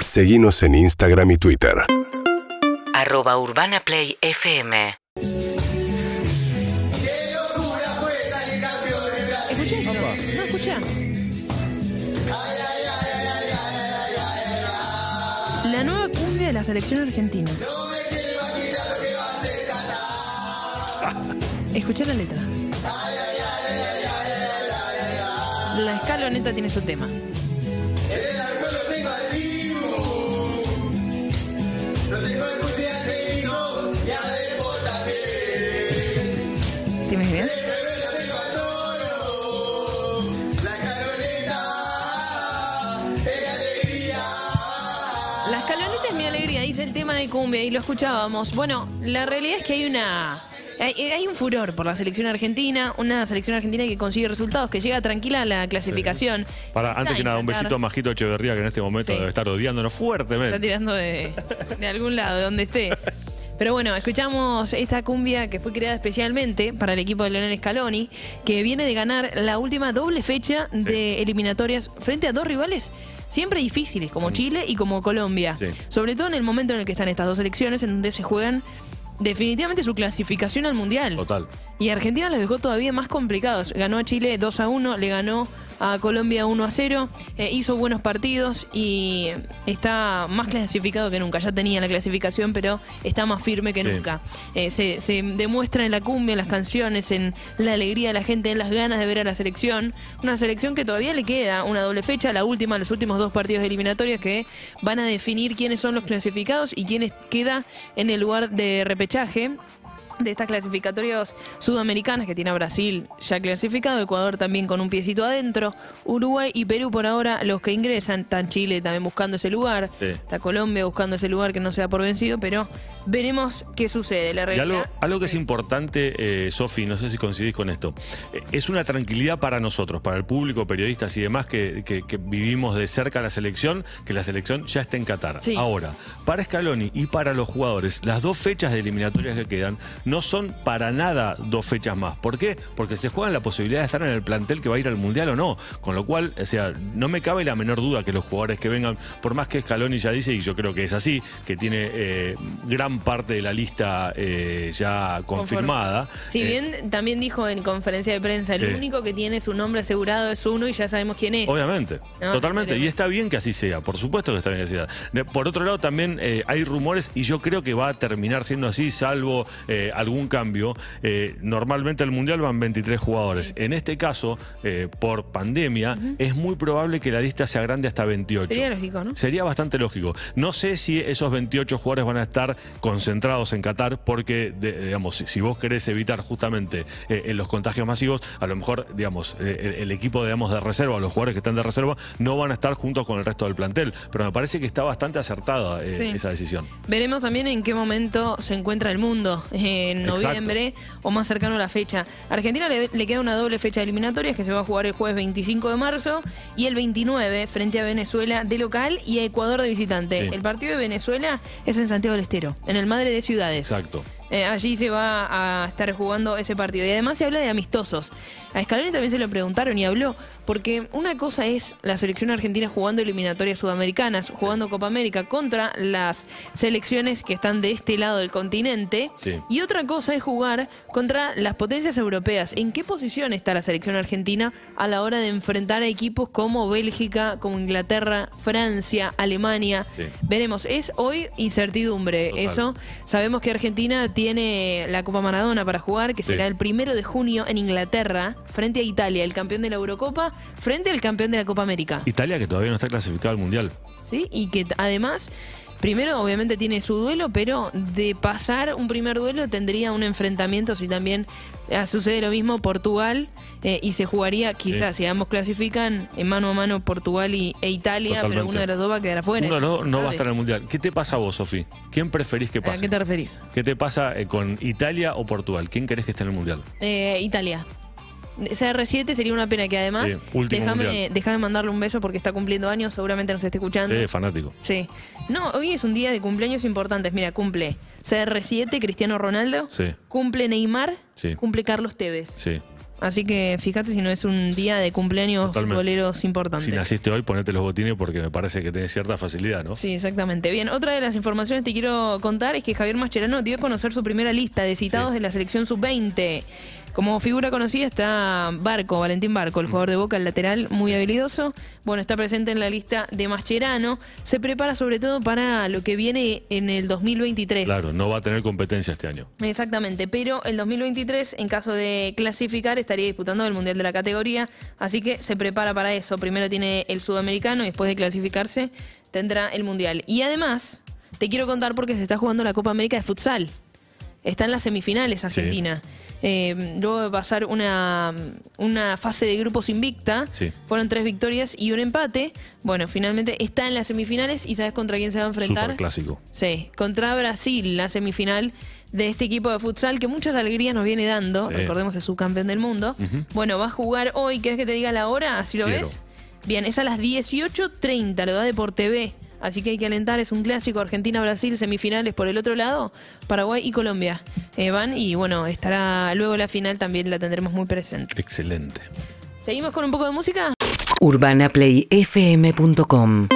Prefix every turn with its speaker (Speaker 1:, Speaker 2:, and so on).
Speaker 1: Seguimos en Instagram y Twitter.
Speaker 2: Arroba Urbana Play FM.
Speaker 3: Escuché. No, escucha. La nueva cumbia de la selección argentina. Escuché la letra. La escaloneta tiene su tema. ¿Te imaginas? La escaloneta es mi alegría, dice el tema de cumbia y lo escuchábamos. Bueno, la realidad es que hay una. Hay, hay un furor por la selección argentina, una selección argentina que consigue resultados, que llega tranquila a la clasificación.
Speaker 4: Para,
Speaker 3: Está
Speaker 4: antes que nada, un besito a Majito Echeverría, que en este momento
Speaker 3: Sí.
Speaker 4: debe estar odiándonos
Speaker 3: Está
Speaker 4: fuertemente.
Speaker 3: tirando de, de algún lado, de donde esté. Pero bueno, escuchamos esta cumbia que fue creada especialmente para el equipo de Leonel Scaloni, que viene de ganar la última doble fecha de eliminatorias frente a dos rivales siempre difíciles, como Chile y como Colombia.
Speaker 4: Sí.
Speaker 3: Sobre todo en el momento en el que están estas dos elecciones, en donde se juegan definitivamente su clasificación al Mundial.
Speaker 4: Total.
Speaker 3: Y Argentina los dejó todavía más complicados. Ganó a Chile 2 a 1, le ganó a Colombia 1 a 0, eh, hizo buenos partidos y está más clasificado que nunca. Ya tenía la clasificación, pero está más firme que
Speaker 4: Sí.
Speaker 3: nunca. Eh, se, se demuestra en la cumbia, en las canciones, en la alegría de la gente, en las ganas de ver a la selección. Una selección que todavía le queda una doble fecha, la última, los últimos dos partidos de eliminatorias que van a definir quiénes son los clasificados y quiénes queda en el lugar de repechaje de estas clasificatorias sudamericanas que tiene a Brasil ya clasificado, Ecuador también con un piecito adentro, Uruguay y Perú por ahora los que ingresan, están Chile también buscando ese lugar,
Speaker 4: Sí.
Speaker 3: está Colombia buscando ese lugar que no sea por vencido, pero veremos qué sucede. La
Speaker 4: Y
Speaker 3: realidad,
Speaker 4: algo, algo que es importante, eh, Sofi, no sé si coincidís con esto, eh, es una tranquilidad para nosotros, para el público, periodistas y demás que, que- que vivimos de cerca la selección, que la selección ya está en Qatar.
Speaker 3: Sí.
Speaker 4: Ahora, para Scaloni y para los jugadores, las dos fechas de eliminatorias que quedan no son para nada dos fechas más. ¿Por qué? Porque se juegan la posibilidad de estar en el plantel que va a ir al Mundial o no. Con lo cual, o sea, no me cabe la menor duda que los jugadores que vengan, por más que Scaloni ya dice, y yo creo que es así, que tiene eh, gran parte de la lista eh, ya confirmada.
Speaker 3: Si
Speaker 4: eh,
Speaker 3: bien también dijo en conferencia de prensa, el
Speaker 4: Sí.
Speaker 3: único que tiene su nombre asegurado es uno y ya sabemos quién es.
Speaker 4: Obviamente,
Speaker 3: No,
Speaker 4: totalmente. Y está bien que así sea, por supuesto que está bien que sea. De- Por otro lado, también eh, hay rumores y yo creo que va a terminar siendo así, salvo eh, algún cambio. Eh, normalmente al Mundial van 23 jugadores. En este caso, eh, por pandemia, es muy probable que la lista se agrande hasta 28.
Speaker 3: Sería lógico, ¿no?
Speaker 4: Sería bastante lógico. No sé si esos 28 jugadores van a estar concentrados en Qatar porque, de- digamos, si, si vos querés evitar justamente eh, en los contagios masivos, a lo mejor, digamos, eh, el, equipo, digamos, de reserva, los jugadores que están de reserva, no van a estar juntos con el resto del plantel. Pero me parece que está bastante acertada eh,
Speaker 3: Sí.
Speaker 4: esa decisión.
Speaker 3: Veremos también en qué momento se encuentra el mundo, en
Speaker 4: Exacto.
Speaker 3: noviembre o más cercano a la fecha. A Argentina le, le queda una doble fecha de eliminatorias que se va a jugar el jueves 25 de marzo y el 29 frente a Venezuela de local y a Ecuador de visitante.
Speaker 4: Sí.
Speaker 3: El partido de Venezuela es en Santiago del Estero, en el Madre de Ciudades.
Speaker 4: Exacto.
Speaker 3: Eh, allí se va a estar jugando ese partido. Y además se habla de amistosos. A Scaloni también se lo preguntaron y habló, porque una cosa es la selección argentina jugando eliminatorias sudamericanas, jugando Copa América contra las selecciones que están de este lado del continente,
Speaker 4: Sí.
Speaker 3: y otra cosa es jugar contra las potencias europeas. ¿En qué posición está la selección argentina a la hora de enfrentar a equipos como Bélgica, como Inglaterra, Francia, Alemania?
Speaker 4: Sí.
Speaker 3: Veremos, es hoy incertidumbre.
Speaker 4: Total.
Speaker 3: Eso Sabemos que Argentina tiene la Copa Maradona para jugar, que
Speaker 4: Sí.
Speaker 3: será el primero de junio en Inglaterra, frente a Italia, el campeón de la Eurocopa, frente al campeón de la Copa América.
Speaker 4: Italia, que todavía no está clasificado al Mundial.
Speaker 3: ¿Sí? Y que además, primero obviamente tiene su duelo, pero de pasar un primer duelo tendría un enfrentamiento si también eh, sucede lo mismo Portugal eh, y se jugaría quizás, si ambos clasifican, en mano a mano Portugal y, e Italia, pero uno de los dos va a quedar afuera.
Speaker 4: Uno
Speaker 3: se
Speaker 4: no va a estar en el Mundial. ¿Qué te pasa a vos, Sofi? ¿Quién preferís que
Speaker 3: ¿A
Speaker 4: pase?
Speaker 3: qué te referís?
Speaker 4: ¿Qué te pasa eh, con Italia o Portugal? ¿Quién querés que esté en el Mundial?
Speaker 3: Eh, Italia. CR7 sería una pena que además.
Speaker 4: Sí,
Speaker 3: déjame, déjame mandarle un beso porque está cumpliendo años, seguramente nos esté escuchando.
Speaker 4: Sí, fanático.
Speaker 3: Sí. No, hoy es un día de cumpleaños importantes. Mira, cumple CR7, Cristiano Ronaldo.
Speaker 4: Sí.
Speaker 3: Cumple Neymar.
Speaker 4: Sí.
Speaker 3: Cumple Carlos Tevez.
Speaker 4: Sí.
Speaker 3: Así que fíjate si no es un día de cumpleaños
Speaker 4: Totalmente.
Speaker 3: futboleros importantes.
Speaker 4: Si naciste hoy, ponete los botines porque me parece que tenés cierta facilidad, ¿no?
Speaker 3: Sí, exactamente. Bien, otra de las informaciones que te quiero contar es que Javier Mascherano dio a conocer su primera lista de citados
Speaker 4: Sí.
Speaker 3: de la selección sub-20. Como figura conocida está Barco, Valentín Barco, el
Speaker 4: Mm.
Speaker 3: jugador de Boca, el lateral, muy habilidoso. Bueno, está presente en la lista de Mascherano. Se prepara sobre todo para lo que viene en el 2023.
Speaker 4: Claro, no va a tener competencia este año.
Speaker 3: Exactamente, pero el 2023, en caso de clasificar, estaría disputando el Mundial de la categoría, así que se prepara para eso. Primero tiene el sudamericano y después de clasificarse tendrá el Mundial. Y además, te quiero contar porque se está jugando la Copa América de Futsal. Está en las semifinales Argentina. Eh, luego de pasar una, una fase de grupos invicta,
Speaker 4: Sí.
Speaker 3: fueron tres victorias y un empate. Bueno, finalmente está en las semifinales y ¿sabes contra quién se va a enfrentar?
Speaker 4: Super clásico.
Speaker 3: Sí, contra Brasil, la semifinal de este equipo de futsal que muchas alegrías nos viene dando.
Speaker 4: Sí.
Speaker 3: Recordemos es subcampeón del mundo. Bueno, va a jugar hoy. ¿Quieres que te diga la hora? ¿Así lo
Speaker 4: Quiero.
Speaker 3: ves? Bien, es a las 18.30, lo da de por TV. Así que hay que alentar, es un clásico Argentina-Brasil, semifinales por el otro lado, Paraguay y Colombia. Eh, van y bueno, estará luego la final, también la tendremos muy presente.
Speaker 4: Excelente.
Speaker 3: ¿Seguimos con un poco de música?
Speaker 2: UrbanaPlayFM.com